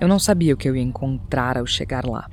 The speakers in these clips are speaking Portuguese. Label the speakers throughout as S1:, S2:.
S1: Eu não sabia o que eu ia encontrar ao chegar lá.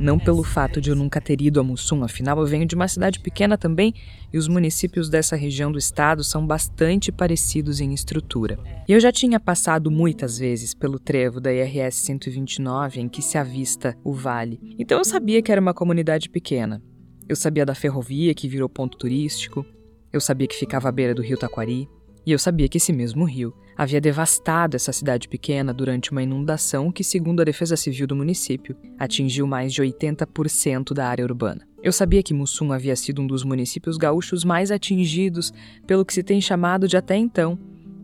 S1: Não pelo fato de eu nunca ter ido a Mussum, afinal eu venho de uma cidade pequena também e os municípios dessa região do estado são bastante parecidos em estrutura. E eu já tinha passado muitas vezes pelo trevo da IRS 129 em que se avista o vale, então eu sabia que era uma comunidade pequena. Eu sabia da ferrovia que virou ponto turístico, eu sabia que ficava à beira do rio Taquari, e eu sabia que esse mesmo rio havia devastado essa cidade pequena durante uma inundação que, segundo a Defesa Civil do município, atingiu mais de 80% da área urbana. Eu sabia que Mussum havia sido um dos municípios gaúchos mais atingidos pelo que se tem chamado de até então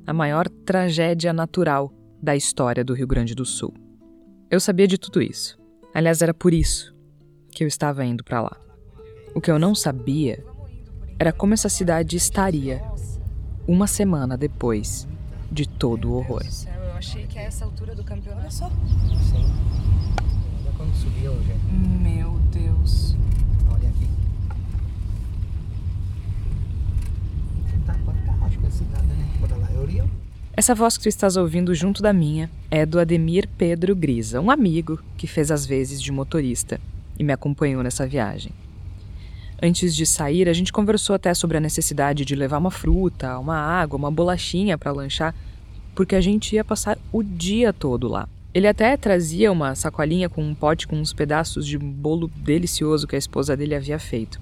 S1: a maior tragédia natural da história do Rio Grande do Sul. Eu sabia de tudo isso. Aliás, era por isso que eu estava indo para lá. O que eu não sabia era como essa cidade estaria uma semana depois de todo o horror.
S2: Eu achei que a essa altura do campeonato. Olha só.
S3: Sim. Olha quando subiu hoje.
S2: Meu Deus.
S3: Olha aqui. Tá, a cidade, né? Bora lá.
S1: Essa voz que tu estás ouvindo junto da minha é do Ademir Pedro Grisa, um amigo que fez as vezes de motorista e me acompanhou nessa viagem. Antes de sair, a gente conversou até sobre a necessidade de levar uma fruta, uma água, uma bolachinha para lanchar, porque a gente ia passar o dia todo lá. Ele até trazia uma sacolinha com um pote com uns pedaços de bolo delicioso que a esposa dele havia feito.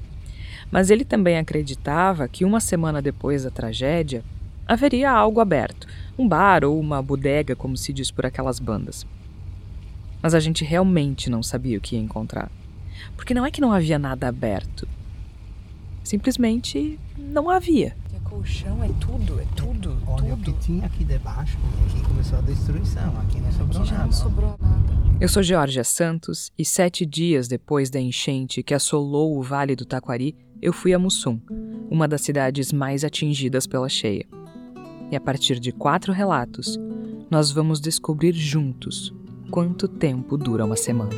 S1: Mas ele também acreditava que uma semana depois da tragédia haveria algo aberto, um bar ou uma bodega, como se diz por aquelas bandas. Mas a gente realmente não sabia o que ia encontrar. Porque não é que não havia nada aberto, Simplesmente não havia.
S2: É colchão, é tudo, é tudo.
S3: Olha
S2: tudo.
S3: o que tinha aqui debaixo. Aqui começou a destruição. Aqui não sobrou
S2: Aqui já
S3: nada.
S2: não sobrou nada.
S1: Eu sou Georgia Santos e sete dias depois da enchente que assolou o Vale do Taquari, eu fui a Mussum, uma das cidades mais atingidas pela cheia. E a partir de quatro relatos, nós vamos descobrir juntos quanto tempo dura uma semana.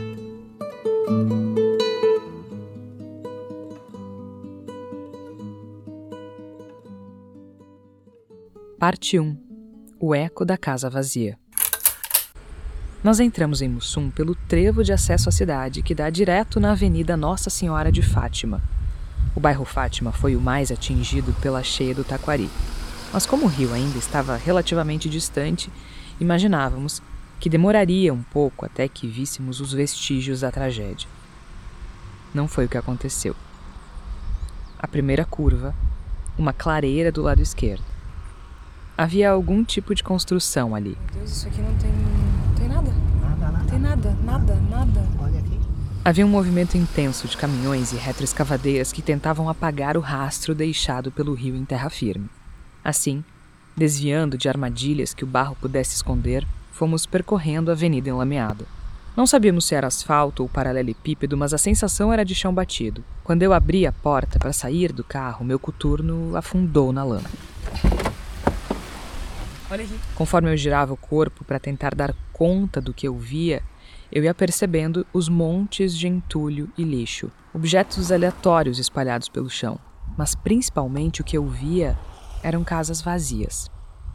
S1: Parte 1 O eco da casa vazia. Nós entramos em Mussum pelo trevo de acesso à cidade que dá direto na Avenida Nossa Senhora de Fátima. O bairro Fátima foi o mais atingido pela cheia do Taquari. Mas como o rio ainda estava relativamente distante, imaginávamos que demoraria um pouco até que víssemos os vestígios da tragédia. Não foi o que aconteceu. A primeira curva, uma clareira do lado esquerdo. Havia algum tipo de construção ali.
S2: Meu Deus, isso aqui não tem. Não tem nada.
S3: Nada, nada.
S2: Não tem nada, nada, nada.
S3: Olha aqui.
S1: Havia um movimento intenso de caminhões e retroescavadeiras que tentavam apagar o rastro deixado pelo rio em terra firme. Assim, desviando de armadilhas que o barro pudesse esconder, fomos percorrendo a avenida enlameada. Não sabíamos se era asfalto ou paralelepípedo, mas a sensação era de chão batido. Quando eu abri a porta para sair do carro, meu coturno afundou na lama.
S2: Olha aqui.
S1: Conforme eu girava o corpo para tentar dar conta do que eu via, eu ia percebendo os montes de entulho e lixo, objetos aleatórios espalhados pelo chão. Mas principalmente o que eu via eram casas vazias.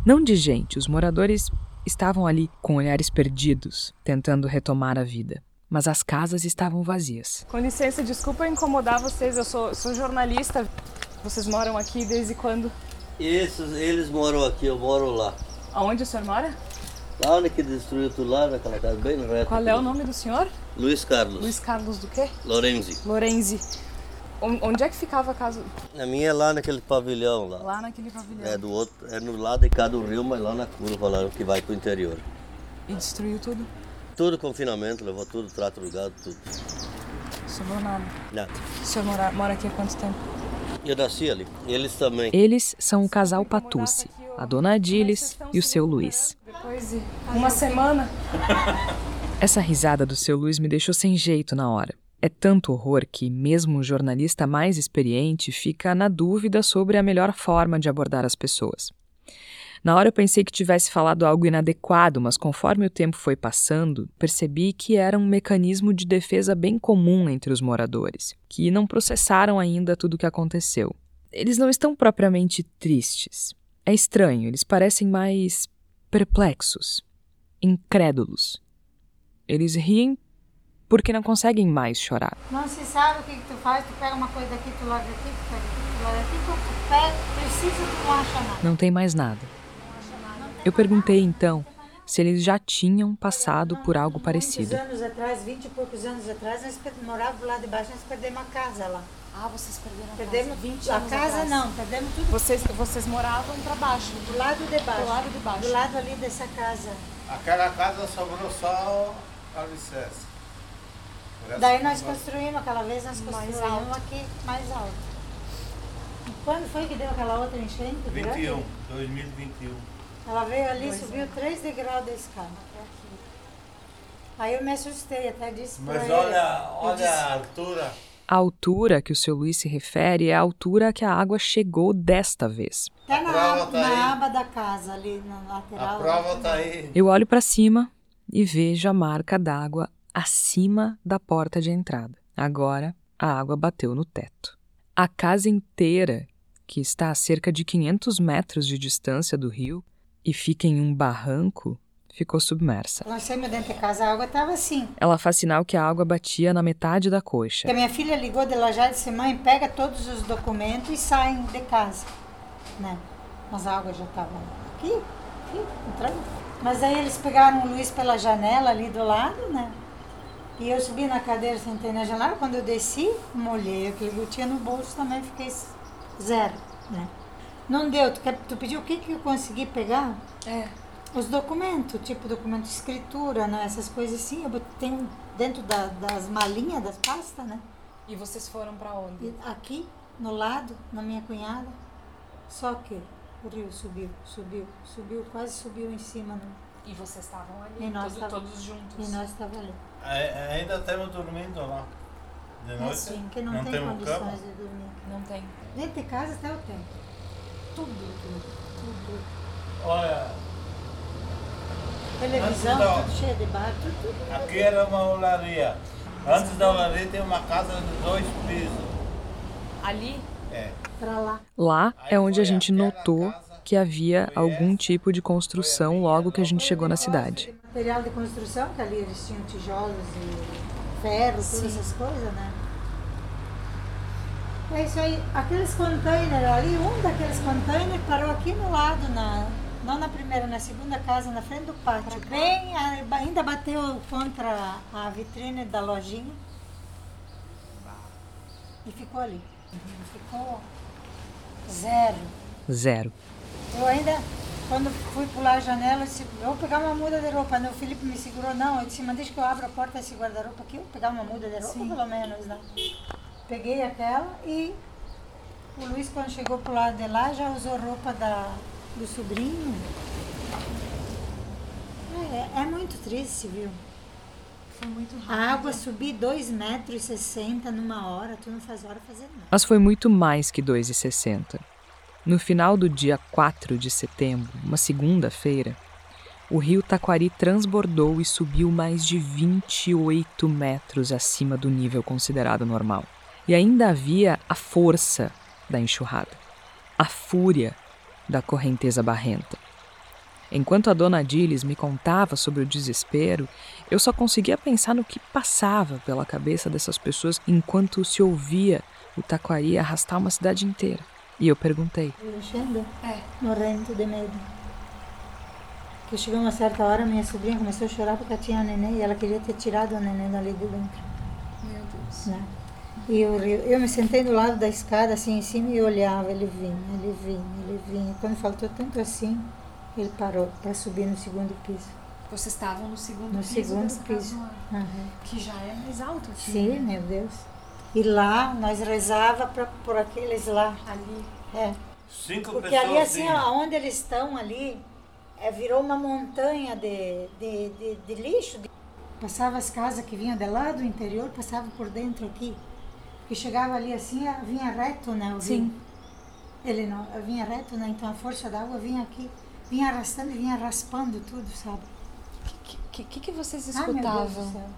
S1: Não de gente, os moradores estavam ali com olhares perdidos, tentando retomar a vida. Mas as casas estavam vazias.
S2: Com licença, desculpa incomodar vocês. Eu sou, sou jornalista. Vocês moram aqui desde quando?
S4: Isso, eles moram aqui, eu moro lá.
S2: Aonde o senhor mora?
S4: Lá onde que destruiu tudo lá, naquela casa bem reta.
S2: Qual é o nome do senhor?
S4: Luiz Carlos.
S2: Luiz Carlos do quê?
S4: Lorenzi.
S2: Lorenzi. On- Onde é que ficava a casa?
S4: A minha é lá naquele pavilhão lá.
S2: Lá naquele pavilhão.
S4: É do outro, é no lado de cá do rio, mas lá na curva lá que vai pro interior.
S2: E destruiu tudo.
S4: Tudo confinamento, levou tudo, trato do gado, tudo.
S2: Sobrou nada.
S4: Nada.
S2: O senhor mora, mora aqui há quanto tempo?
S4: Eu nasci ali. Eles também.
S1: Eles são o casal Patucci, a dona Adilis e o seu Luiz.
S2: Depois de uma semana.
S1: Essa risada do seu Luiz me deixou sem jeito na hora. É tanto horror que, mesmo o jornalista mais experiente fica na dúvida sobre a melhor forma de abordar as pessoas. Na hora eu pensei que tivesse falado algo inadequado, mas conforme o tempo foi passando, percebi que era um mecanismo de defesa bem comum entre os moradores, que não processaram ainda tudo o que aconteceu. Eles não estão propriamente tristes. É estranho, eles parecem mais perplexos. incrédulos. Eles riem porque não conseguem mais chorar.
S5: Não se sabe o que, que tu faz, tu pega uma coisa daqui, tu larga aqui, tu pega aqui, tu larga aqui, tu pega, precisa, tu não acha nada.
S1: Não tem mais nada. Eu perguntei então se eles já tinham passado por algo parecido.
S5: Muitos anos atrás, 20 e poucos anos atrás, nós morávamos lá debaixo, nós perdemos a casa lá.
S2: Ah, vocês perderam a
S5: Perdemos
S2: casa 20
S5: a
S2: anos
S5: casa
S2: atrás.
S5: não, perdemos tudo
S2: Vocês, vocês moravam pra baixo.
S5: do lado de baixo.
S2: Do lado de baixo.
S5: Do lado ali dessa casa.
S6: Aquela casa sobrou só o alicerce. O resto
S5: Daí nós construímos, aquela vez nós
S2: Mais
S5: construímos
S2: alto.
S5: aqui mais alto. E quando foi que deu aquela outra enchente? grande?
S6: 21, 2021.
S5: Ela veio ali, subiu três degraus da escada. Aí eu me assustei, até disse
S6: Mas
S5: ele.
S6: olha, olha
S5: disse,
S6: a altura.
S1: A altura que o seu Luiz se refere é a altura que a água chegou desta vez.
S5: Até
S6: A
S5: na,
S6: prova
S5: aba,
S6: tá
S5: na aba da casa, ali na lateral.
S6: A prova tá aí.
S1: Eu olho para cima e vejo a marca d'água acima da porta de entrada. Agora a água bateu no teto. A casa inteira, que está a cerca de 500 metros de distância do rio e fica em um barranco, ficou submersa.
S5: Nós saímos dentro de casa, a água estava assim.
S1: Ela faz sinal que a água batia na metade da coxa.
S5: A minha filha ligou de lá já e disse, mãe, pega todos os documentos e saem de casa. Né? Mas a água já estava aqui, aqui, entrando. Mas aí eles pegaram o Luiz pela janela ali do lado, né? E eu subi na cadeira, sentei na janela. Quando eu desci, molhei aquele tinha no bolso também, fiquei zero, né? Não deu. Tu, quer, tu pediu o que, que eu consegui pegar?
S2: É.
S5: Os documentos, tipo documento de escritura, né? Essas coisas assim, eu tenho dentro da- das malinhas das pastas, né?
S2: E vocês foram pra onde?
S5: E aqui, no lado, na minha cunhada, só que o rio subiu, subiu, subiu, quase subiu em cima. Né?
S2: E vocês estavam ali,
S5: E nós
S2: todo-
S5: tava-
S2: todos juntos.
S5: E nós estávamos ali.
S6: Ainda estamos dormindo lá. De
S5: É
S6: noite.
S5: assim, que não,
S6: não
S5: tem condições
S6: cama.
S5: de dormir.
S2: Não tem.
S5: Dentro de casa até o tempo. Tudo, tudo, tudo.
S6: Olha,
S5: Televisão,
S6: da-
S5: tudo cheio de bar, tudo, tudo.
S6: aqui era uma olaria. Antes da olaria tem uma casa de dois pisos.
S2: Ali,
S6: É.
S5: Pra lá.
S1: Lá é onde a gente notou que havia algum tipo de construção logo que a gente chegou na cidade.
S5: Material de construção, que ali eles tinham tijolos e ferro, todas essas coisas, né? É isso aí. Aqueles containers ali, um daqueles containers parou aqui no lado, na, não na primeira, na segunda casa, na frente do pátio. Bem, ainda bateu contra a vitrine da lojinha. E ficou ali. Ficou zero.
S1: Zero.
S5: Eu ainda, quando fui pular a janela, eu disse, eu vou pegar uma muda de roupa. Né? O Felipe me segurou, não. Eu disse, mas deixa que eu abro a porta desse guarda-roupa aqui, eu vou pegar uma muda de roupa, pelo menos, né? Peguei aquela e o Luiz, quando chegou pro lado de lá, já usou roupa da, do sobrinho. É, é muito triste, viu?
S2: foi muito rápido.
S5: A água subir 2,60 metros e 60 numa hora, tu não faz hora fazer nada.
S1: Mas foi muito mais que 2,60. No final do dia 4 de setembro, uma segunda-feira, o rio Taquari transbordou e subiu mais de 28 metros acima do nível considerado normal. E ainda havia a força da enxurrada, a fúria da correnteza barrenta. Enquanto a dona Diles me contava sobre o desespero, eu só conseguia pensar no que passava pela cabeça dessas pessoas enquanto se ouvia o taquari arrastar uma cidade inteira. E eu perguntei:
S5: Alexandre?
S2: É.
S5: Morrendo de medo. Que chegou uma certa hora, minha sobrinha começou a chorar porque tinha neném e ela queria ter tirado o neném dali de dentro.
S2: Meu Deus.
S5: Né? E eu, eu me sentei do lado da escada, assim, em cima, e olhava. Ele vinha, ele vinha, ele vinha. Quando faltou tanto assim, ele parou para subir no segundo piso.
S2: Vocês estavam no segundo
S5: No
S2: piso
S5: segundo
S2: dessa casa
S5: piso. Aham.
S2: Que já é mais alto aqui.
S5: Sim,
S2: né?
S5: meu Deus. E lá, nós rezava pra, por aqueles lá.
S2: Ali.
S5: É.
S6: Cinco
S5: Porque
S6: pessoas.
S5: ali, assim, ó, onde eles estão ali, é, virou uma montanha de, de, de, de lixo. Passava as casas que vinham de lá do interior, passava por dentro aqui. Que chegava ali assim, ah, vinha reto, né? O
S2: Sim.
S5: Ele não, vinha reto, né? Então a força da água vinha aqui, vinha arrastando e vinha raspando tudo, sabe?
S2: O que, que, que vocês
S5: Ah, meu Deus do
S2: escutavam?
S5: céu.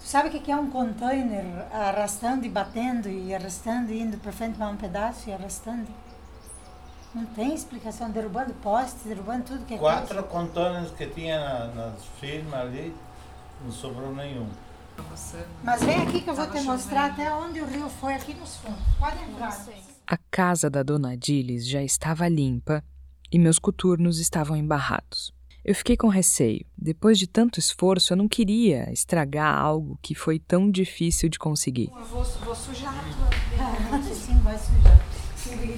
S5: Tu sabe o que que é um container arrastando e batendo e arrastando, e indo para frente para um pedaço e arrastando? Não tem explicação, derrubando postes, derrubando tudo que é
S6: Quatro contêineres que tinha na, nas firmas ali, não sobrou nenhum.
S5: Mas vem aqui que eu vou te mostrar até onde o rio foi aqui nos fundos. Pode entrar.
S1: A casa da dona Adilis já estava limpa e meus coturnos estavam embarrados. Eu fiquei com receio. Depois de tanto esforço, eu não queria estragar algo que foi tão difícil de conseguir.
S2: Eu vou, vou sujar a tua.
S5: Ah, sim, vai sujar.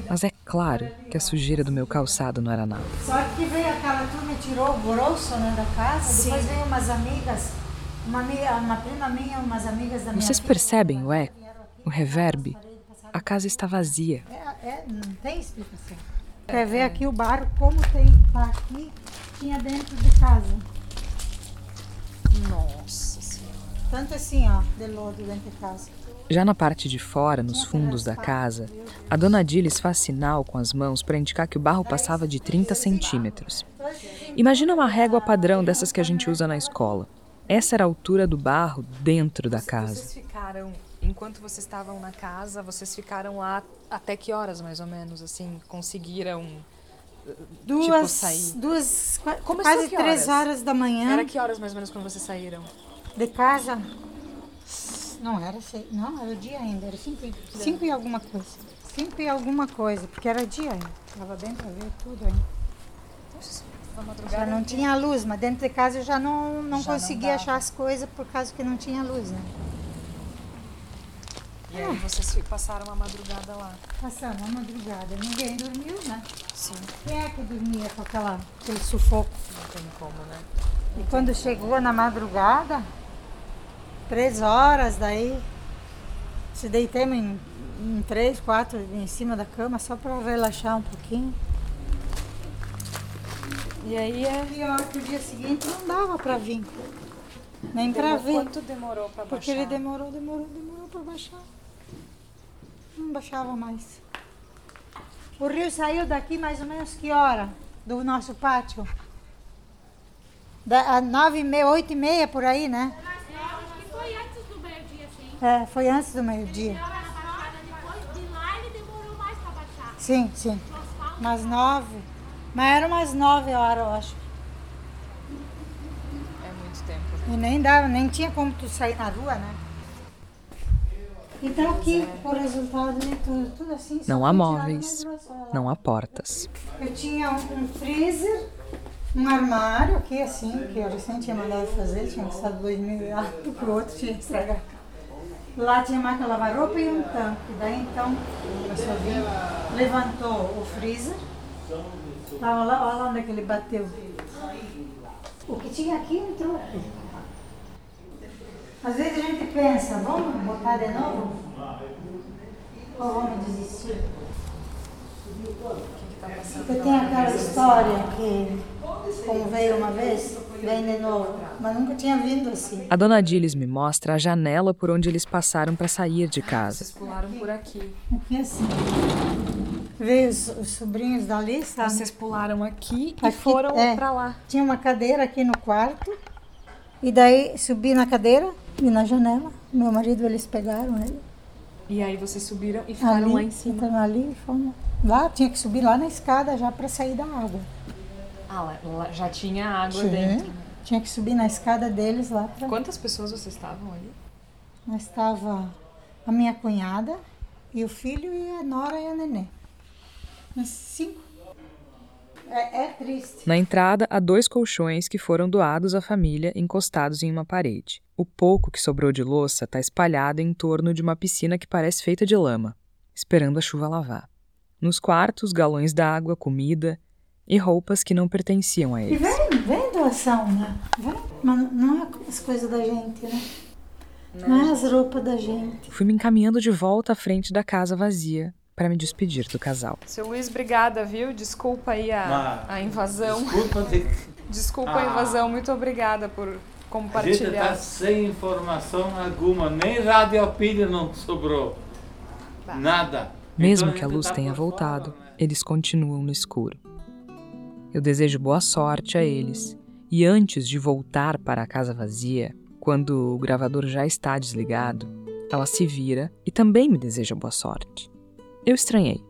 S1: Mas é claro que a sujeira do meu calçado não era nada.
S5: Só que veio aquela turma e tirou o grosso né, da casa. Depois veio umas amigas, uma, amiga, uma prima minha, umas amigas da minha
S1: Vocês
S5: filha,
S1: percebem o eco, o reverb? A casa está vazia.
S5: É, é, não tem explicação. Quer ver aqui o barro, como tem tá aqui, tinha dentro de casa.
S2: Nossa senhora.
S5: Tanto assim, ó, de lodo dentro de casa.
S1: Já na parte de fora, nos fundos da casa, a dona Dilis faz sinal com as mãos para indicar que o barro passava de 30 centímetros. Imagina uma régua padrão dessas que a gente usa na escola. Essa era a altura do barro dentro da casa.
S2: Vocês ficaram, enquanto vocês estavam na casa, vocês ficaram lá até que horas mais ou menos, assim, conseguiram...
S5: Duas,
S2: sair.
S5: duas
S2: Começou
S5: quase três
S2: horas?
S5: horas da manhã
S2: Era que horas mais ou menos quando vocês saíram?
S5: de casa. Não era seis, não, era o dia ainda, era cinco, e- cinco e alguma coisa. Cinco e alguma coisa, porque era dia ainda. Tava bem pra ver tudo ainda.
S2: Na
S5: Já
S2: madrugada?
S5: não tinha luz, mas dentro de casa eu já não, não
S2: Já não
S5: conseguia
S2: dava.
S5: achar as coisas por causa que não tinha luz, né?
S2: E aí vocês fi- passaram a madrugada lá?
S5: Passamos a madrugada, ninguém dormiu, né?
S2: Sim,
S5: Quem é que dormia com aquela, aquele sufoco?
S2: não tem como, né?
S5: E quando chegou na madrugada, três horas daí, se deitemos em, em três, quatro em cima da cama só para relaxar um pouquinho.
S2: E aí é...
S5: Pior que o dia seguinte não dava para vir, nem para ver.
S2: Quanto demorou pra
S5: Porque
S2: baixar?
S5: ele demorou, demorou, demorou para baixar. Não baixava mais. O rio saiu daqui mais ou menos que hora? Do nosso pátio? Da, a nove e meia, oito e meia por aí, né?
S7: Acho que foi antes do meio-dia, sim.
S5: É, foi antes do meio-dia.
S7: Na baixada depois de lá, ele demorou mais pra baixar.
S5: Sim, sim. Umas nove. Mas era umas nove horas, eu acho.
S2: É muito tempo. né?
S5: E nem dava, nem tinha como tu sair na rua, né? Então aqui o resultado de tudo, tudo assim.
S1: Não há móveis,
S5: lá.
S1: não há portas.
S5: Eu tinha um, freezer, um armário aqui assim, que eu recém tinha mandado fazer, tinha custado dois mil reais, porque o outro tinha estragado. Lá tinha máquina de lavar roupa e um tanque. Daí então vir, levantou o freezer. Lá, olha lá onde é que ele bateu. O que tinha aqui entrou. Às vezes a gente pensa, vamos botar de novo? Ou vamos desistir? Porque tem aquela história que, como veio uma vez, vem de novo. Mas nunca tinha vindo assim.
S1: A dona Dilis me mostra a janela por onde eles passaram para sair de casa.
S2: Vocês pularam por aqui.
S5: Aqui assim. Veio os, os sobrinhos dali, sabe?
S2: Vocês pularam aqui e
S5: Aqui,
S2: foram
S5: é.
S2: pra lá.
S5: Tinha uma cadeira aqui no quarto. E daí subi na cadeira e na janela. Meu marido, eles pegaram ele.
S2: E aí vocês subiram e ficaram
S5: ali,
S2: lá em cima.
S5: Então ali e fomos. Lá tinha que subir lá na escada já para sair da água.
S2: Ah, lá, já tinha água
S5: Tinha.
S2: dentro.
S5: Tinha que subir na escada deles lá para.
S2: Quantas pessoas vocês estavam ali?
S5: Estava a minha cunhada e o filho e a nora e a neném. Mas cinco. É, é triste.
S1: Na entrada, há dois colchões que foram doados à família encostados em uma parede. O pouco que sobrou de louça está espalhado em torno de uma piscina que parece feita de lama, esperando a chuva lavar. Nos quartos, galões d'água, comida e roupas que não pertenciam a
S5: E
S1: eles.
S5: vem, vem doação, né? Vem. Mas não é as coisas da gente, né? Não é as roupas da gente.
S1: Fui me encaminhando de volta à frente da casa vazia para me despedir do casal.
S2: Seu Luiz, obrigada, viu? Desculpa aí a, a invasão.
S6: Desculpa de
S2: Desculpa a
S6: Ah.
S2: invasão. Muito obrigada por
S6: a gente
S2: compartilhar.
S6: está sem informação alguma, nem radiopilha não sobrou. Nada.
S1: Mesmo
S6: Então
S1: que a luz
S6: tá
S1: tenha
S6: fora,
S1: voltado,
S6: né?
S1: eles continuam no escuro. Eu desejo boa sorte a eles, e antes de voltar para a casa vazia, quando o gravador já está desligado, ela se vira e também me deseja boa sorte. Eu estranhei,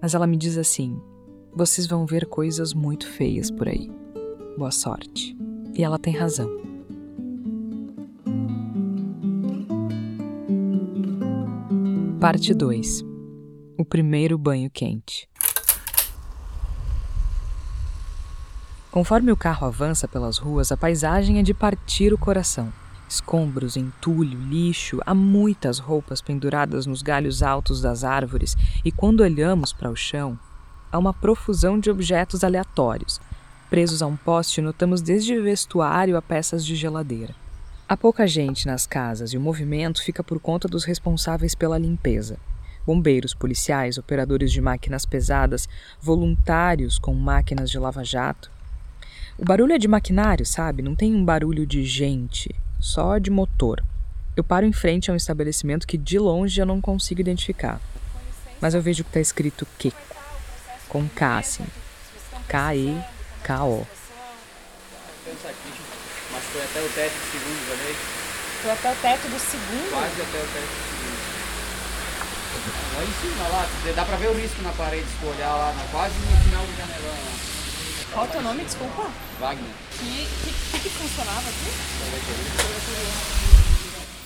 S1: mas ela me diz assim: vocês vão ver coisas muito feias por aí. Boa sorte. E ela tem razão. Parte 2 O primeiro banho quente. Conforme o carro avança pelas ruas, a paisagem é de partir o coração. Escombros, entulho, lixo, há muitas roupas penduradas nos galhos altos das árvores, e quando olhamos para o chão, há uma profusão de objetos aleatórios. Presos a um poste, notamos desde vestuário a peças de geladeira. Há pouca gente nas casas e o movimento fica por conta dos responsáveis pela limpeza. Bombeiros, policiais, operadores de máquinas pesadas, voluntários com máquinas de lava-jato. O barulho é de maquinário, sabe? Não tem um barulho de gente, só de motor. Eu paro em frente a um estabelecimento que de longe eu não consigo identificar. Mas eu vejo que está escrito Keko, com K assim. K-E-K-O.
S8: Mas foi até o teto do segundo também.
S2: Foi até o teto do segundo?
S8: Quase até o teto do segundo. Lá em cima, lá, dá pra ver o risco na parede se tu olhar lá, quase no final do janelão lá.
S2: Qual o teu nome, desculpa?
S8: Wagner.
S2: Que, que, que funcionava aqui?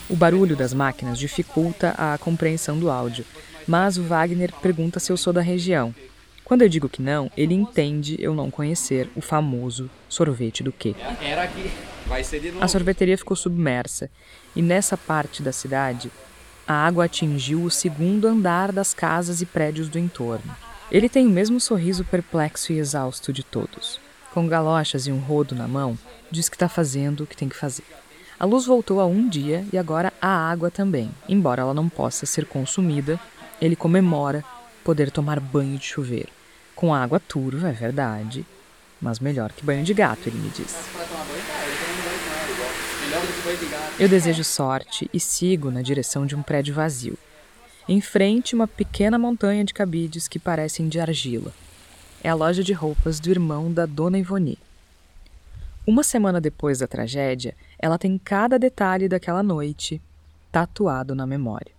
S1: O barulho das máquinas dificulta a compreensão do áudio, mas o Wagner pergunta se eu sou da região. Quando eu digo que não, ele entende eu não conhecer o famoso sorvete do quê.
S8: Era aqui, vai ser de novo.
S1: A sorveteria ficou submersa e nessa parte da cidade a água atingiu o segundo andar das casas e prédios do entorno. Ele tem o mesmo sorriso perplexo e exausto de todos. Com galochas e um rodo na mão, diz que está fazendo o que tem que fazer. A luz voltou há um dia e agora a água também. Embora ela não possa ser consumida, ele comemora poder tomar banho de chuveiro. Com água turva, é verdade, mas melhor que banho de gato, ele me diz. Eu desejo sorte e sigo na direção de um prédio vazio. Em frente, uma pequena montanha de cabides que parecem de argila. É a loja de roupas do irmão da dona Ivoni. Uma semana depois da tragédia, ela tem cada detalhe daquela noite tatuado na memória.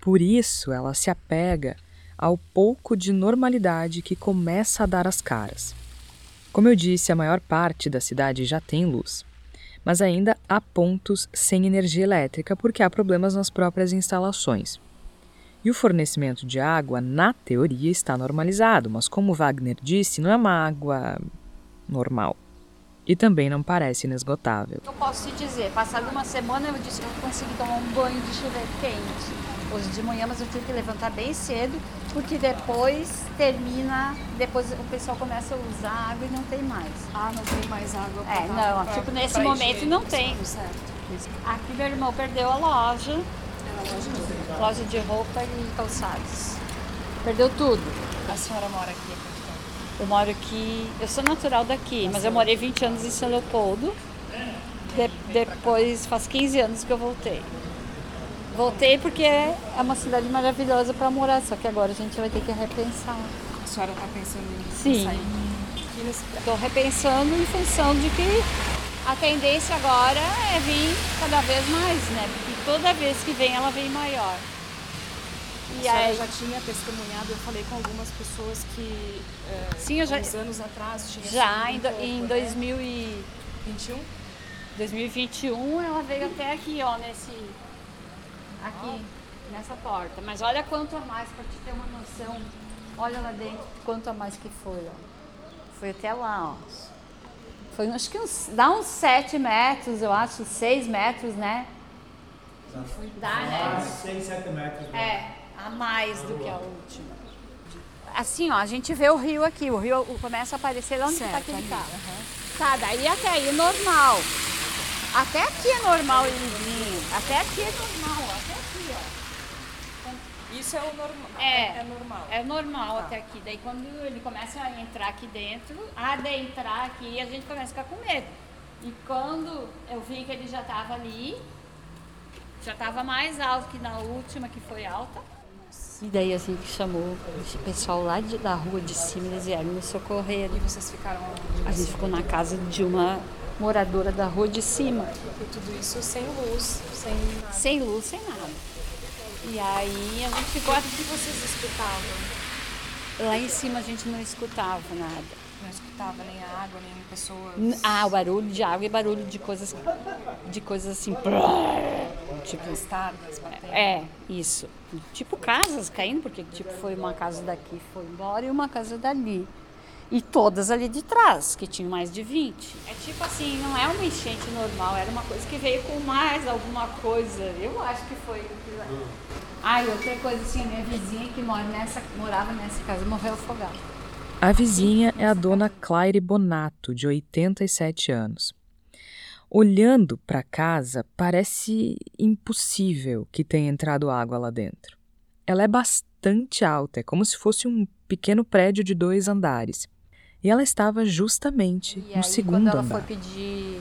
S1: Por isso, ela se apega ao pouco de normalidade que começa a dar as caras. Como eu disse, a maior parte da cidade já tem luz mas ainda há pontos sem energia elétrica porque há problemas nas próprias instalações. E o fornecimento de água, na teoria, está normalizado, mas como Wagner disse, não é uma água normal. E também não parece inesgotável.
S9: Eu posso te dizer, passada uma semana eu disse que eu consegui tomar um banho de chuveiro quente. Hoje de manhã, mas eu tive que levantar bem cedo, porque depois termina, depois o pessoal começa a usar água e não tem mais.
S2: Ah, não tem mais água.
S9: É, não,
S2: pra-
S9: tipo, nesse
S2: pra
S9: momento não tem.
S2: Certo.
S9: Aqui meu irmão perdeu a loja, loja de roupa e calçados. Perdeu tudo.
S2: A senhora mora aqui?
S9: Eu moro aqui, eu sou natural daqui, mas eu morei 20 anos em São Leopoldo. De- depois, faz 15 anos que eu voltei. Voltei porque é uma cidade maravilhosa para morar, só que agora a gente vai ter que repensar.
S2: A senhora está pensando em
S9: Sim.
S2: sair? nesse-
S9: Estou repensando em função de que a tendência agora é vir cada vez mais, né? Porque toda vez que vem, ela vem maior. E aí,
S2: já tinha testemunhado, eu falei com algumas pessoas que é,
S9: Sim, eu já-
S2: anos atrás tinha
S9: já em, do-
S2: pouco,
S9: em
S2: né?
S9: 2000 e
S2: 21?
S9: 2021 ela veio até aqui, ó, nesse. Aqui, nessa porta. Mas olha quanto a mais, para te ter uma noção. Olha lá dentro, quanto a mais que foi, ó. Foi até lá, ó. Foi acho que uns. Dá uns 7 metros, eu acho, 6 metros, né? Dá, né?
S3: 6, 7 metros.
S9: É, a mais do que a última. Assim, ó, a gente vê o rio aqui, o rio começa a aparecer lá onde está
S2: Certo,
S9: aquele
S2: ali,
S9: carro. Tá, daí até aí normal. Até aqui é normal ele vir. Até aqui é normal, até aqui, ó.
S2: Isso é o normal.
S9: É.
S2: é normal.
S9: É normal até aqui. Daí quando ele começa a entrar aqui dentro, a adentrar aqui, a gente começa a ficar com medo. E quando eu vi que ele já estava ali, já estava mais alto que na última, que foi alta. E daí a gente chamou o pessoal lá de- da rua de cima, eles vieram me socorrer.
S2: E vocês ficaram onde?
S9: A gente ficou na casa de uma moradora da rua de cima,
S2: E tudo isso sem luz, sem nada.
S9: sem luz, sem nada. E aí a gente ficou
S2: O que vocês escutavam?
S9: lá em cima a gente não escutava nada.
S2: Não escutava nem a água, nem pessoas.
S9: Ah, o barulho de água e barulho de coisas, de coisas assim. Tipo,
S2: Estardas, batendo.
S9: é, isso. Tipo casas caindo, porque tipo foi uma casa daqui foi embora e uma casa dali. E todas ali de trás, que tinham mais de 20. É tipo assim, não é uma enchente normal, era uma coisa que veio com mais alguma coisa. Eu acho que foi. Ah, e outra coisa assim, a minha vizinha que mora nessa, morava nessa casa morreu afogada.
S1: A vizinha é a dona Claire Bonato, de 87 anos. Olhando para a casa, parece impossível que tenha entrado água lá dentro. Ela é bastante alta, é como se fosse um pequeno prédio de dois andares. E ela estava justamente
S9: E
S1: no
S9: aí,
S1: segundo
S9: quando ela
S1: andar.
S9: foi pedir.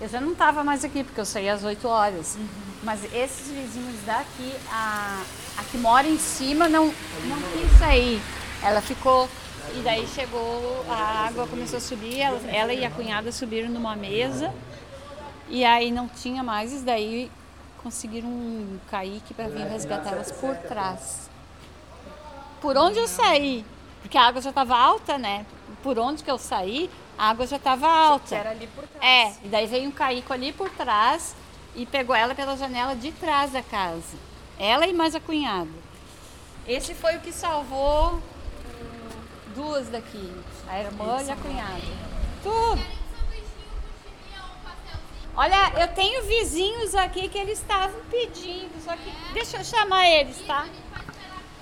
S9: Eu já não estava mais aqui, porque eu saí às 8 horas.
S1: Uhum.
S9: Mas esses vizinhos daqui, a, a que mora em cima, não, não quis sair. Ela ficou. E daí chegou, a água começou a subir, ela, ela e a cunhada subiram numa mesa. E aí não tinha mais, e daí conseguiram um caique para vir resgatar elas por trás. Por onde eu saí? Porque a água já estava alta, né? Por onde que eu saí, a água já estava alta.
S2: Era ali por trás.
S9: É, e daí veio um caico ali por trás e pegou ela pela janela de trás da casa. Ela e mais a cunhada. Esse foi o que salvou hum, duas daqui, a irmã e a cunhada. Tudo. Olha, eu tenho vizinhos aqui que eles estavam pedindo, só que deixa eu chamar eles, tá?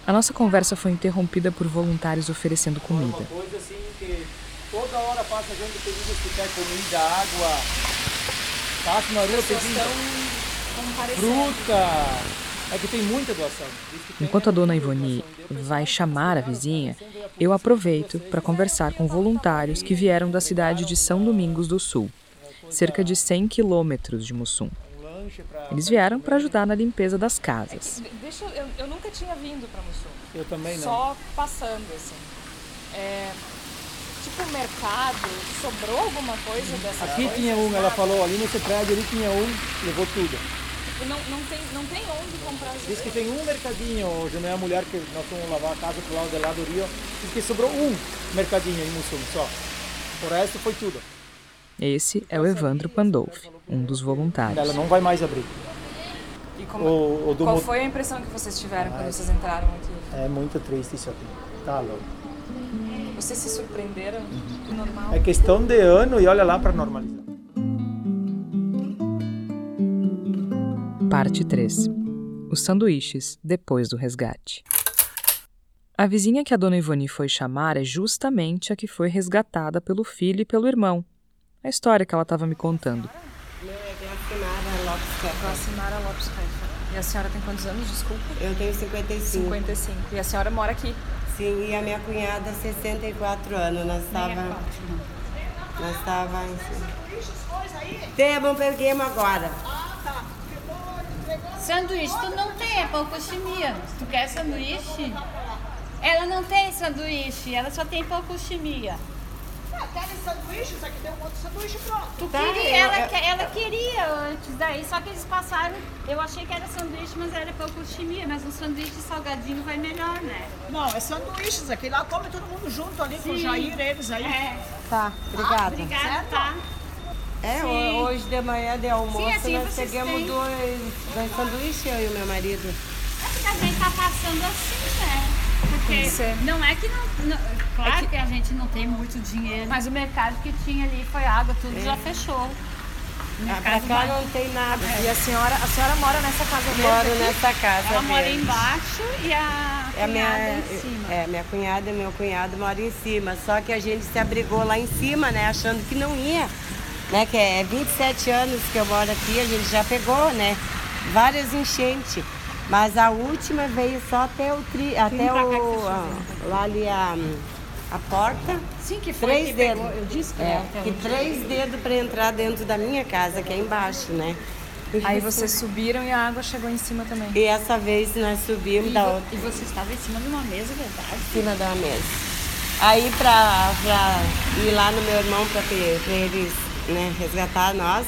S1: A nossa conversa foi interrompida por voluntários oferecendo comida.
S10: coisa assim que toda hora passa gente pedindo que quer comida, água. Passa na rua pedindo fruta. É que tem muita doação.
S1: Enquanto a dona Ivoni vai chamar a vizinha, eu aproveito para conversar com voluntários que vieram da cidade de São Domingos do Sul, cerca de 100 quilômetros de Mussum.
S10: um.
S1: Eles vieram para ajudar na limpeza das casas.
S2: Deixa eu, eu, nunca tinha vindo pra Mussum.
S10: Eu também não.
S2: Só passando, assim. É, tipo, mercado, sobrou alguma coisa dessa
S10: Aqui
S2: coisa?
S10: tinha um, ela falou, ali nesse prédio ali tinha um, levou tudo.
S2: E Não, não, tem, não tem onde comprar as
S10: Diz que tem um mercadinho, hoje não é a mulher que nós fomos lavar a casa pro lado de lá do Rio. Diz que sobrou um mercadinho em Mussum só. O resto foi tudo.
S1: Esse é o Evandro Pandolfi, um dos voluntários.
S10: Ela não vai mais abrir.
S2: E como,
S10: O, o do
S2: qual
S10: mo-
S2: foi a impressão que vocês tiveram quando vocês entraram aqui?
S10: É muito triste isso aqui. Tá louco.
S2: Vocês se surpreenderam? Normal?
S10: É questão de ano e olha lá para normalizar.
S1: Parte 3. Os sanduíches depois do resgate. A vizinha que a dona Ivoni foi chamar é justamente a que foi resgatada pelo filho e pelo irmão. A história que ela estava me contando.
S2: Glacinara Lopes Reifer. E a senhora tem quantos anos, desculpa?
S11: Eu tenho 55.
S2: 55. E a senhora mora aqui?
S11: Sim, e a minha cunhada 64 anos. Nós estava nós estava em Temos, peguemos agora.
S9: Sanduíche, tu não tem, é poucochimia. Tu quer sanduíche? Ela não tem sanduíche, ela só tem
S7: Querem sanduíches? Aqui tem um outro sanduíche pronto.
S9: Tu
S11: Tá,
S9: queria,
S11: eu-
S9: ela,
S11: eu-
S9: que- ela queria antes daí, só que eles passaram. Eu achei que era sanduíche, mas era poucochimia. Mas um sanduíche salgadinho vai melhor, né?
S7: Não, é sanduíches aqui. Lá come todo mundo junto ali com o
S9: Sim.
S7: Jair, eles aí.
S9: É.
S11: Tá, obrigada.
S9: Obrigada, tá?
S11: É,
S9: Sim.
S11: ho- hoje de manhã de almoço
S9: Sim, assim
S11: nós
S9: vocês
S11: pegamos
S9: têm.
S11: dois, dois sanduíches, eu e o meu marido.
S9: É porque a gente tá passando assim, né?
S2: Que.
S9: Porque não é que não. não- claro que... a gente não tem muito dinheiro, mas o mercado que tinha ali foi água, tudo já fechou.
S11: Ah, pra cá não tem nada.
S2: E a senhora, a senhora mora nessa casa verde
S11: Moro
S2: aqui?
S11: nessa casa.
S9: Ela mora
S11: verde.
S9: embaixo e a
S11: É minha,
S9: em cima.
S11: é, minha cunhada e meu cunhado moram em cima. Só que a gente se abrigou lá em cima, né? Achando que não ia. Né? Que é 27 anos que eu moro aqui, a gente já pegou, né? Várias enchentes. Mas a última veio só até o tri, até
S9: que
S11: o. a- lá ali a, a porta.
S9: Sim, que foi
S11: Três
S9: que
S11: dedos.
S9: pegou. Eu disse que
S11: É,
S9: era até
S11: que três dedos para entrar dentro da minha casa, que é embaixo, né?
S2: Aí vocês subiram e a água chegou em cima também.
S11: E essa vez nós subimos
S9: E,
S11: da outra.
S9: e você estava em cima de uma mesa, verdade?
S11: em cima da mesa. Aí pra, pra ir lá no meu irmão pra eles né, resgatar nós,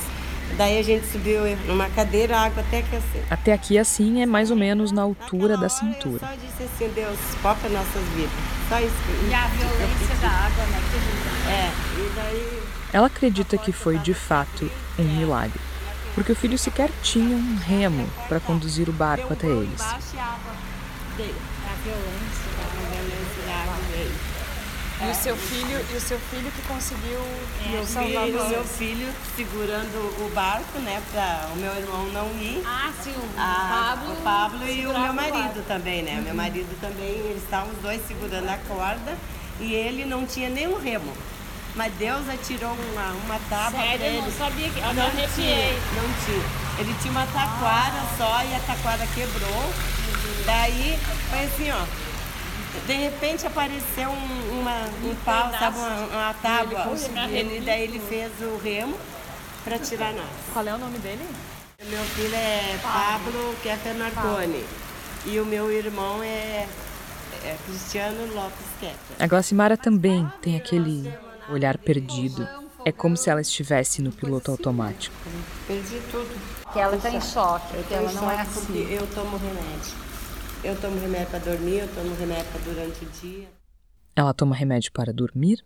S11: Daí a gente subiu numa cadeira, a água até aqueceu.
S1: Até aqui, assim, é mais ou menos na altura da cintura.
S11: Disse assim, Deus, foca nossas vidas. Só isso. que-
S9: E a violência da água, né? Que
S11: É, e daí
S1: Ela acredita que foi de fato um milagre, porque o filho sequer tinha um remo para conduzir o barco até eles.
S9: Embaixo e a água dele. A violência da água.
S11: a violência da água veio.
S2: E o seu filho, e o seu filho que conseguiu
S11: Meu
S2: salvar
S11: filho, meu filho segurando o barco, né, para o meu irmão não ir.
S9: Ah, sim, o
S11: Ah,
S9: Pablo.
S11: o Pablo e o meu marido
S9: barco.
S11: também, né? Meu marido também, eles estavam os dois segurando a corda e ele não tinha nenhum remo. Mas Deus atirou uma, uma tábua
S9: Sério,
S11: pra
S9: eu
S11: ele.
S9: não sabia que- eu
S11: não
S9: arrepiei.
S11: tinha, não tinha. Ele tinha uma taquara só e a taquara quebrou. Daí foi assim, ó. De repente apareceu um, uma, um pau, sabe, uma, uma tábua.
S2: conseguiu.
S11: Ele, daí ele fez o remo para tirar nós.
S2: Qual é o nome dele?
S11: Meu filho é Pablo Keffer Marconi. E o meu irmão é, é Cristiano Lopes Keffer.
S1: A Glacimara também tem aquele olhar perdido. É como se ela estivesse no piloto automático.
S11: Perdi tudo.
S9: Que ela tá em choque,
S11: tô
S9: ela não é assim.
S11: eu tomo remédio. Eu tomo remédio para dormir, eu tomo remédio para durante o dia.
S1: Ela toma remédio para dormir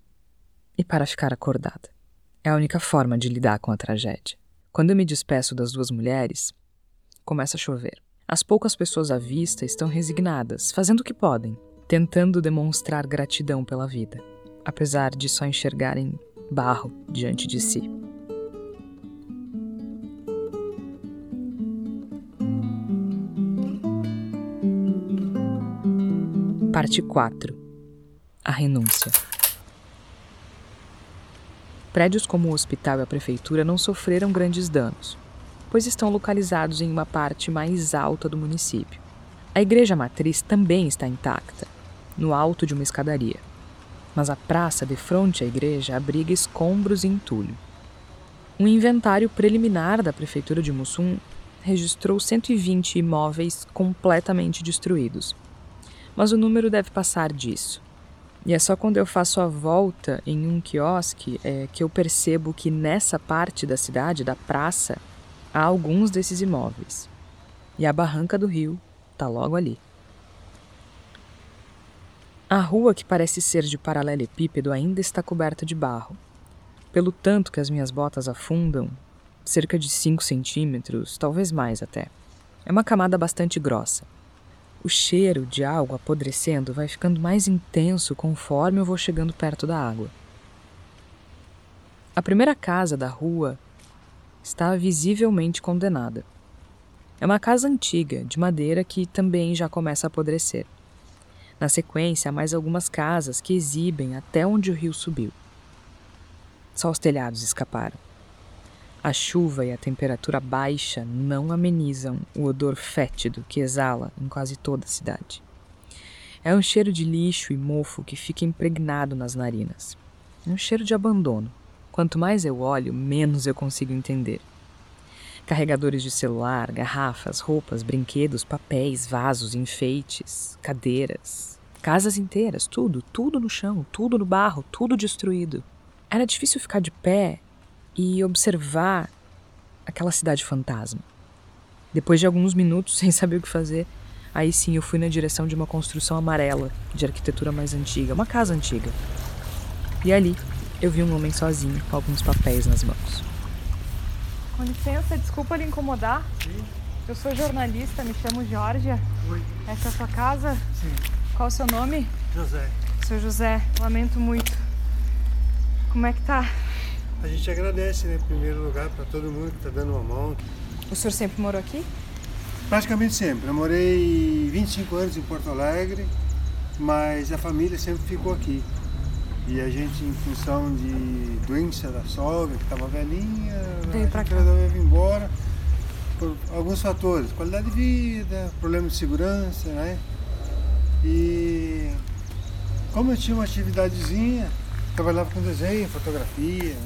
S1: e para ficar acordada. É a única forma de lidar com a tragédia. Quando eu me despeço das duas mulheres, começa a chover. As poucas pessoas à vista estão resignadas, fazendo o que podem, tentando demonstrar gratidão pela vida, apesar de só enxergarem barro diante de si. Parte 4 A renúncia. Prédios como o hospital e a prefeitura não sofreram grandes danos, pois estão localizados em uma parte mais alta do município. A igreja matriz também está intacta, no alto de uma escadaria, mas a praça de frente à igreja abriga escombros e entulho. Um inventário preliminar da prefeitura de Mussum registrou 120 imóveis completamente destruídos, mas o número deve passar disso. E é só quando eu faço a volta em um quiosque é, que eu percebo que nessa parte da cidade, da praça, há alguns desses imóveis. E a barranca do rio está logo ali. A rua, que parece ser de paralelepípedo, ainda está coberta de barro. Pelo tanto que as minhas botas afundam, cerca de 5 centímetros, talvez mais até. É uma camada bastante grossa. O cheiro de algo apodrecendo vai ficando mais intenso conforme eu vou chegando perto da água. A primeira casa da rua está visivelmente condenada. É uma casa antiga, de madeira, que também já começa a apodrecer. Na sequência, há mais algumas casas que exibem até onde o rio subiu. Só os telhados escaparam. A chuva e a temperatura baixa não amenizam o odor fétido que exala em quase toda a cidade. É um cheiro de lixo e mofo que fica impregnado nas narinas. É um cheiro de abandono. Quanto mais eu olho, menos eu consigo entender. Carregadores de celular, garrafas, roupas, brinquedos, papéis, vasos, enfeites, cadeiras, casas inteiras, tudo, tudo no chão, tudo no barro, tudo destruído. Era difícil ficar de pé e observar aquela cidade fantasma. Depois de alguns minutos sem saber o que fazer, aí sim eu fui na direção de uma construção amarela, de arquitetura mais antiga, uma casa antiga. E ali eu vi um homem sozinho, com alguns papéis nas mãos.
S2: Com licença, desculpa lhe incomodar. Eu sou jornalista, me chamo Georgia.
S3: Oi.
S2: Essa é a sua casa?
S3: Sim.
S2: Qual o seu nome?
S3: José,
S2: Seu José, lamento muito. Como é que tá?
S3: A gente agradece, né, em primeiro lugar, para todo mundo que está dando uma mão.
S2: O senhor sempre morou aqui?
S3: Praticamente sempre. Eu morei 25 anos em Porto Alegre, mas a família sempre ficou aqui. E a gente, em função de doença da sogra, que estava velhinha,
S2: Veio
S3: a gente resolveu vir embora por alguns fatores. Qualidade de vida, problema de segurança, né? E como eu tinha uma atividadezinha, trabalhava com desenho, fotografia,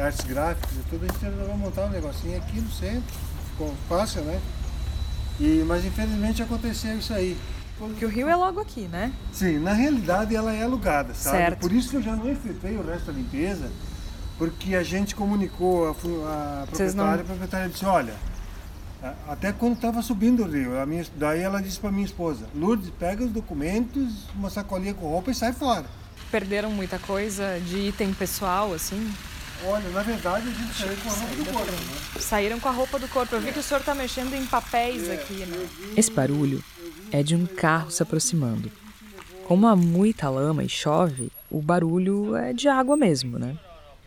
S3: artes gráficas e tudo, a gente resolveu montar um negocinho aqui no centro, ficou fácil, né? E, mas infelizmente aconteceu isso aí.
S2: Porque o rio é logo aqui, né?
S3: Sim, na realidade ela é alugada, sabe?
S2: Certo.
S3: Por isso que eu já não efetuei o resto da limpeza, porque a gente comunicou a, a
S2: Vocês não-
S3: proprietária, a proprietária disse, olha, até quando estava subindo o rio, minha, daí ela disse para minha esposa, Lourdes, pega os documentos, uma sacolinha com roupa e sai fora.
S2: Perderam muita coisa de item pessoal, assim?
S3: Olha, na verdade a gente saiu com a roupa do corpo, né?
S2: Saíram com a roupa do corpo. Eu vi que o senhor tá mexendo em papéis aqui, né?
S1: Esse barulho é de um carro se aproximando. Como há muita lama e chove, o barulho é de água mesmo, né?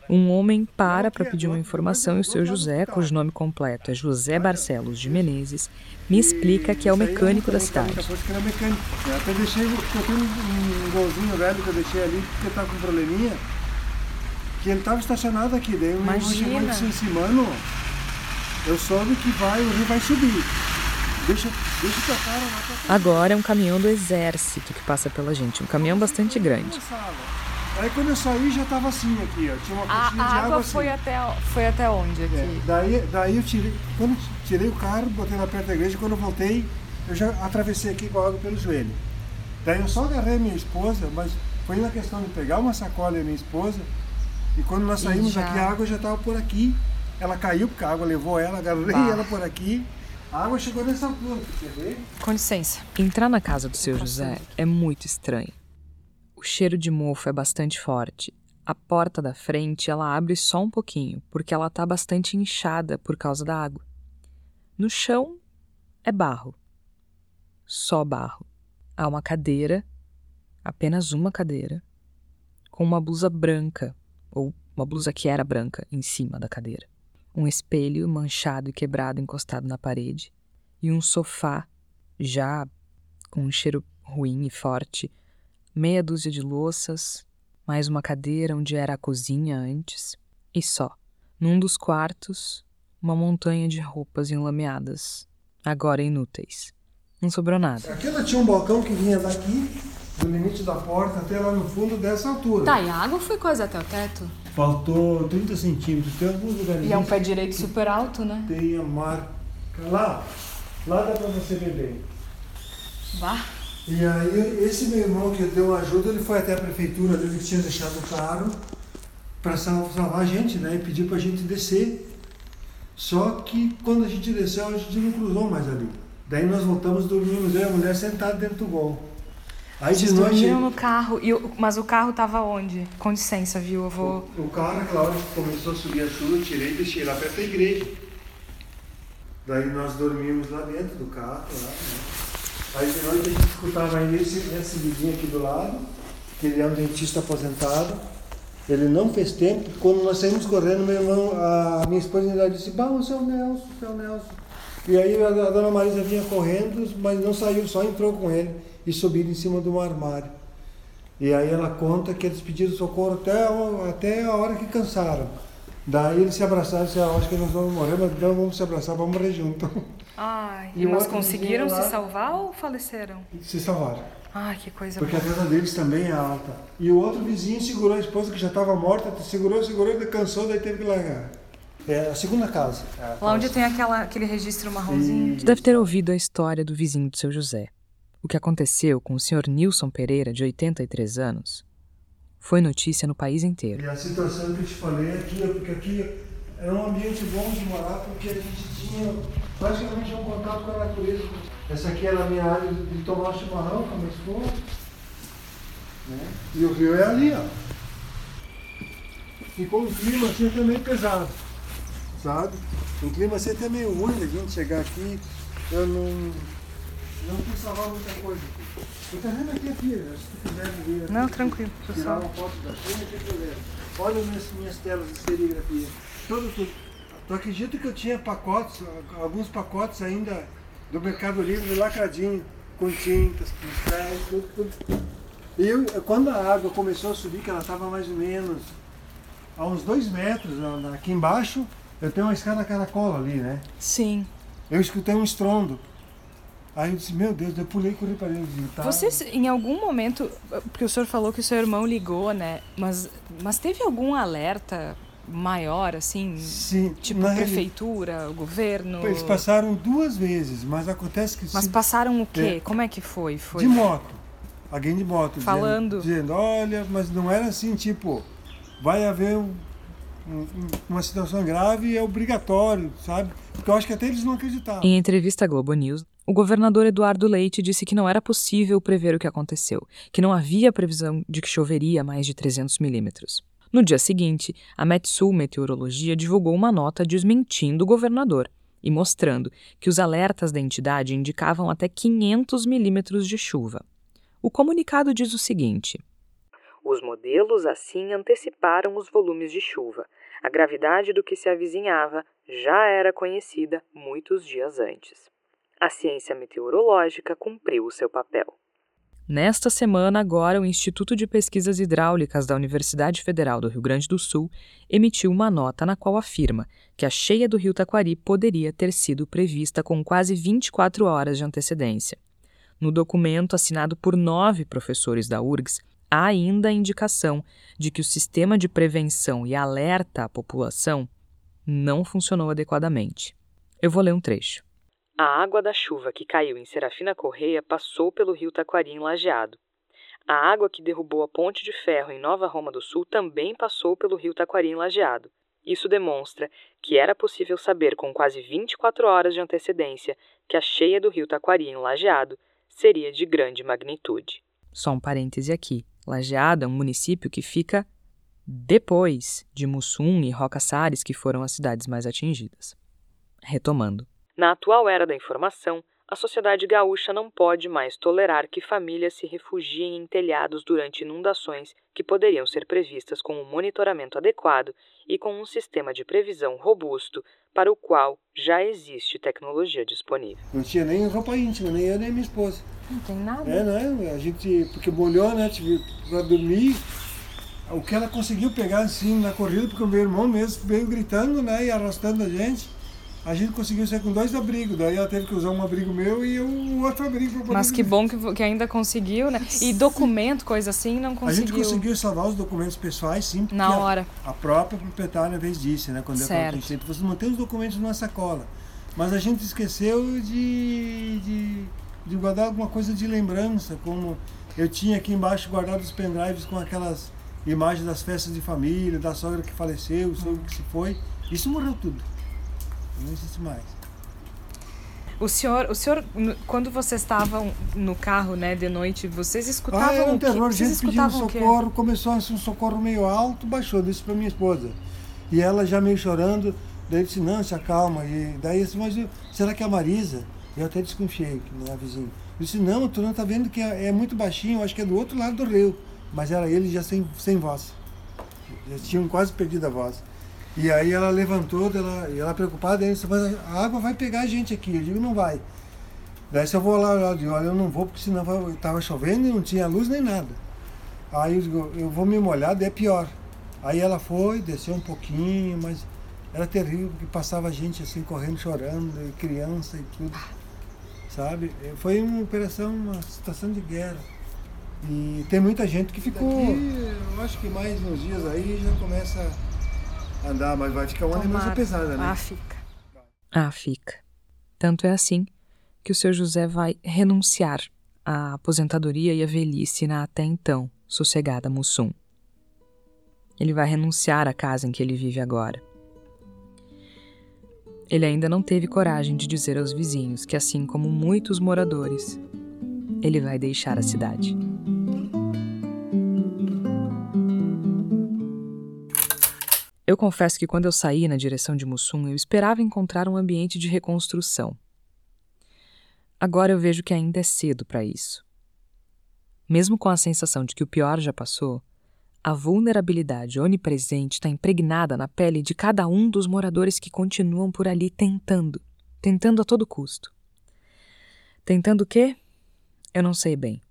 S1: Um homem para para pedir uma informação e o seu José, cujo nome completo é José Barcelos de Menezes, me explica que é o mecânico da cidade.
S3: Depois que era mecânico. Eu até deixei, porque eu tenho um, golzinho velho que eu deixei ali, porque estava com um probleminha, que ele estava estacionado aqui. Daí o meu irmão chegou e
S2: Imagina.
S3: disse assim, mano, eu soube que vai, o rio vai subir. Deixa, deixa o teu cara lá pra
S1: Agora é um caminhão do exército que passa pela gente, um caminhão bastante grande.
S3: Aí quando eu saí já estava assim aqui, ó. Tinha uma
S2: A, a
S3: de
S2: água
S3: água assim.
S2: foi até, foi até onde aqui?
S3: É, daí, daí eu tirei, quando tirei o carro, botei lá perto da igreja, quando eu voltei, eu já atravessei aqui com a água pelo joelho. Daí eu só agarrei minha esposa, mas foi na questão de pegar uma sacola e minha esposa, e quando nós saímos
S2: já-
S3: aqui, a água já estava por aqui. Ela caiu, porque a água levou ela, agarrei
S2: Bah.
S3: ela por aqui. A água chegou nessa altura, quer ver?
S2: Com licença.
S1: Entrar na casa do seu José é muito estranho. O cheiro de mofo é bastante forte. A porta da frente ela abre só um pouquinho, porque ela está bastante inchada por causa da água. No chão é barro. Só barro. Há uma cadeira, apenas uma cadeira, com uma blusa branca, ou uma blusa que era branca, em cima da cadeira. Um espelho manchado e quebrado encostado na parede, e um sofá já com um cheiro ruim e forte, meia dúzia de louças, mais uma cadeira onde era a cozinha antes, e só. Num dos quartos, uma montanha de roupas enlameadas, agora inúteis. Não sobrou nada.
S3: Aqui ela tinha um balcão que vinha daqui, do limite da porta até lá no fundo dessa altura.
S2: Tá, e a água foi quase até o teto?
S3: Faltou 30 centímetros, tem alguns lugares.
S2: E é um pé direito super alto, né?
S3: Tem a marca lá. Lá dá pra você ver bem.
S2: Vá.
S3: E aí, esse meu irmão que deu ajuda, ele foi até a prefeitura, ele tinha deixado o carro para salvar a gente, né? E pediu pra gente descer. Só que quando a gente desceu, a gente não cruzou mais ali. Daí nós voltamos, dormimos, eu e a mulher sentados dentro do gol. Aí
S2: Vocês
S3: de noite.
S2: dormiram no carro, e o- mas o carro tava onde? Com licença, viu? Eu vou...
S3: O carro, naquela hora começou a subir a chuva, eu tirei e deixei lá perto da igreja. Daí nós dormimos lá dentro do carro. Lá, né? Aí de noite a gente escutava aí esse, esse vizinho aqui do lado, que ele é um dentista aposentado. Ele não fez tempo, quando nós saímos correndo, meu irmão, a minha esposa ainda disse, bah, o seu Nelson, o seu Nelson. E aí a, a dona Marisa vinha correndo, mas não saiu, só entrou com ele e subiram em cima de um armário. E aí ela conta que eles pediram socorro até, a- até a hora que cansaram. Daí eles se abraçaram e disseram, "Ah, acho que nós vamos morrer, mas não vamos se abraçar, vamos morrer junto.
S2: Ai,
S3: E
S2: e mas conseguiram
S3: vizinho
S2: se
S3: lá-
S2: salvar ou faleceram?
S3: Se salvaram.
S2: Ai, que coisa
S3: Porque a
S2: boa.
S3: casa deles também é alta. E o outro vizinho segurou a esposa que já estava morta, segurou, segurou, ele cansou, daí teve que largar. É a segunda casa.
S2: Lá onde tem aquela, aquele registro marronzinho.
S1: Tu deve ter ouvido a história do vizinho do seu José. O que aconteceu com o senhor Nilson Pereira, de 83 anos, foi notícia no país inteiro.
S3: E a situação que eu te falei aqui, é porque aqui era um ambiente bom de morar, porque a gente tinha praticamente um contato com a natureza. Essa aqui era a minha área de tomar chimarrão com a minha esposa. Né? E o rio é ali, ó. Ficou um clima assim também pesado, sabe? Um clima assim até meio ruim da gente chegar aqui. Eu não, não quis salvar muita coisa. Tá vendo aqui, filha, se tu quiser ver.
S2: Não, tranquilo, tô
S3: Tirar
S2: só-
S3: uma foto da cena, que eu levo. Olha minhas, minhas telas de serigrafia. Tudo, tudo. Tu acredita que eu tinha pacotes, alguns pacotes ainda do Mercado Livre lacradinho, com tintas, pincéis, tudo, tudo. E eu, quando a água começou a subir, que ela estava mais ou menos a uns dois metros aqui embaixo, eu tenho uma escada caracola ali, né?
S2: Sim.
S3: Eu escutei um estrondo. Aí eu disse, meu Deus, eu pulei e corri para ele. Tá?
S2: Vocês, em algum momento, porque o senhor falou que o seu irmão ligou, né? Mas, mas teve algum alerta maior, assim?
S3: Sim,
S2: Tipo,
S3: na reali-
S2: prefeitura, o governo?
S3: Eles passaram duas vezes, mas acontece que...
S2: Mas
S3: se-
S2: passaram o quê?
S3: É.
S2: Como é que foi? foi?
S3: De moto. Alguém de moto.
S2: Falando.
S3: Dizendo, dizendo, olha, mas não era assim, tipo, vai haver um, uma situação grave é obrigatório, sabe? Porque eu acho que até eles não acreditavam.
S1: Em entrevista à Globo News, o governador Eduardo Leite disse que não era possível prever o que aconteceu, que não havia previsão de que choveria mais de 300 milímetros. No dia seguinte, a Metsul Meteorologia divulgou uma nota desmentindo o governador e mostrando que os alertas da entidade indicavam até 500 milímetros de chuva. O comunicado diz o seguinte: Os modelos assim anteciparam os volumes de chuva. A gravidade do que se avizinhava já era conhecida muitos dias antes. A ciência meteorológica cumpriu o seu papel. Nesta semana, agora, o Instituto de Pesquisas Hidráulicas da Universidade Federal do Rio Grande do Sul emitiu uma nota na qual afirma que a cheia do rio Taquari poderia ter sido prevista com quase 24 horas de antecedência. No documento assinado por nove professores da URGS, há ainda a indicação de que o sistema de prevenção e alerta à população não funcionou adequadamente. Eu vou ler um trecho. A água da chuva que caiu em Serafina Correia passou pelo rio Taquari em Lajeado. A água que derrubou a ponte de ferro em Nova Roma do Sul também passou pelo rio Taquari em Lajeado. Isso demonstra que era possível saber com quase 24 horas de antecedência que a cheia do rio Taquari em Lajeado seria de grande magnitude. Só um parêntese aqui. Lajeado é um município que fica depois de Mussum e Roca que foram as cidades mais atingidas. Retomando. Na atual era da informação, a sociedade gaúcha não pode mais tolerar que famílias se refugiem em telhados durante inundações que poderiam ser previstas com um monitoramento adequado e com um sistema de previsão robusto para o qual já existe tecnologia disponível.
S3: Não tinha nem roupa íntima, nem eu nem minha esposa.
S2: Não tem nada.
S3: É, não é? A gente, porque molhou, né? Tive pra dormir. O que ela conseguiu pegar assim na corrida, porque o meu irmão mesmo veio gritando, né? E arrastando a gente a gente conseguiu sair com dois abrigos. Daí ela teve que usar um abrigo meu e o outro abrigo para poder.
S2: Mas que bom que, que ainda conseguiu, né? E documento, coisa assim, não conseguiu.
S3: A gente conseguiu salvar os documentos pessoais, sim.
S2: Na hora.
S3: A, a, própria proprietária vez disse, né? Quando
S2: certo.
S3: eu falei, você mantém os documentos numa sacola. Mas a gente esqueceu de, de, de guardar alguma coisa de lembrança, como eu tinha aqui embaixo guardado os pendrives com aquelas imagens das festas de família, da sogra que faleceu, o sogro que se foi. Isso morreu tudo não existe mais.
S2: O senhor, o senhor, quando vocês estavam no carro, né, de noite, vocês escutavam ah,
S3: era um terror,
S2: o
S3: que? gente pedindo socorro, começou assim, um socorro meio alto, baixou, disse para minha esposa. E ela já meio chorando, daí disse, não, se acalma. E daí disse, mas será que é a Marisa? Eu até desconfiei, é a vizinha. Eu disse, não, tu não tá vendo que é, é muito baixinho, acho que é do outro lado do rio. Mas era ele já sem, sem voz. Já tinham quase perdido a voz. E aí ela levantou, ela, e ela preocupada, disse, mas a água vai pegar a gente aqui. Eu digo, não vai. Daí se eu vou lá, eu digo, olha, eu não vou, porque senão estava chovendo e não tinha luz nem nada. Aí eu digo, eu vou me molhar, daí é pior. Aí ela foi, desceu um pouquinho, mas era terrível, porque passava gente assim, correndo, chorando, criança e tudo. Sabe? Foi uma operação, uma situação de guerra. E tem muita gente que ficou. Daqui, eu acho que mais uns dias aí já começa andar, mas vai ficar uma demanda pesada, né?
S2: Ah, fica.
S1: Ah, fica. Tanto é assim que o seu José vai renunciar à aposentadoria e à velhice na até então sossegada Mussum. Ele vai renunciar à casa em que ele vive agora. Ele ainda não teve coragem de dizer aos vizinhos que, assim como muitos moradores, ele vai deixar a cidade. Eu confesso que quando eu saí na direção de Mussum, eu esperava encontrar um ambiente de reconstrução. Agora eu vejo que ainda é cedo para isso. Mesmo com a sensação de que o pior já passou, a vulnerabilidade onipresente está impregnada na pele de cada um dos moradores que continuam por ali tentando, tentando a todo custo. Tentando o quê? Eu não sei bem.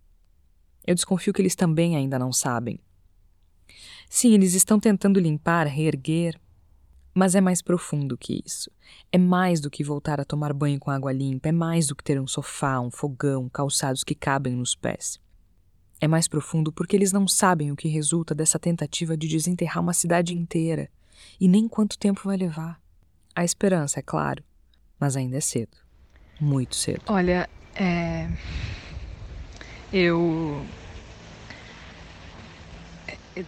S1: Eu desconfio que eles também ainda não sabem. Sim, eles estão tentando limpar, reerguer, mas é mais profundo que isso. É mais do que voltar a tomar banho com água limpa, é mais do que ter um sofá, um fogão, calçados que cabem nos pés. É mais profundo porque eles não sabem o que resulta dessa tentativa de desenterrar uma cidade inteira e nem quanto tempo vai levar. A esperança, é claro, mas ainda é cedo. Muito cedo.
S2: Olha, é. Eu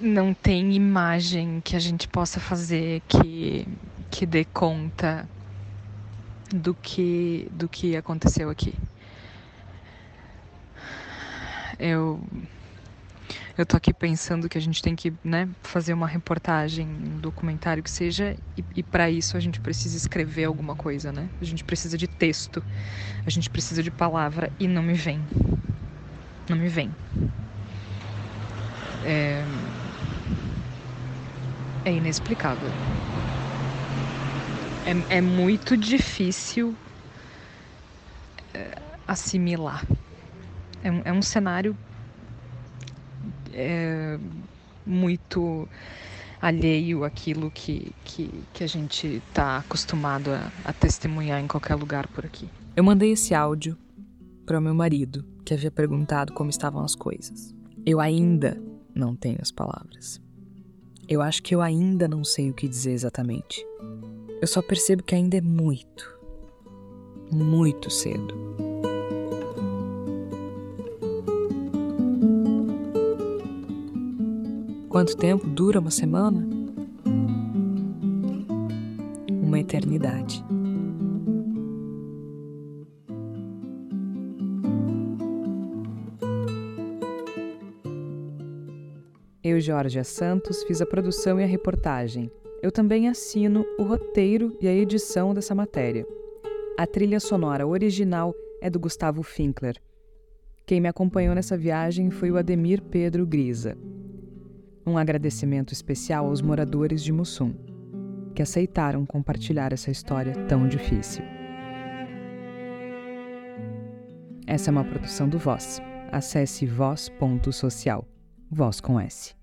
S1: não tem imagem que a gente possa fazer que, que dê conta do que, do que aconteceu aqui. Eu eu tô aqui pensando que a gente tem que né, fazer uma reportagem, um documentário que seja, e, e para isso a gente precisa escrever alguma coisa, né? A gente precisa de texto, a gente precisa de palavra e não me vem. Não me vem. É, é inexplicável. É, é muito difícil é, assimilar. É um, é um cenário é, muito alheio àquilo que, que, que a gente está acostumado a, a testemunhar em qualquer lugar por aqui. Eu mandei esse áudio para o meu marido, que havia perguntado como estavam as coisas. Eu ainda não tenho as palavras. Eu acho que eu ainda não sei o que dizer exatamente. Eu só percebo que ainda é muito, muito cedo. Quanto tempo dura uma semana? Uma eternidade. Jorge Santos, fiz a produção e a reportagem. Eu também assino o roteiro e a edição dessa matéria. A trilha sonora original é do Gustavo Finkler. Quem me acompanhou nessa viagem foi o Ademir Pedro Grisa. Um agradecimento especial aos moradores de Mussum, que aceitaram compartilhar essa história tão difícil. Essa é uma produção do Voz. Acesse voz.social. Voz com S.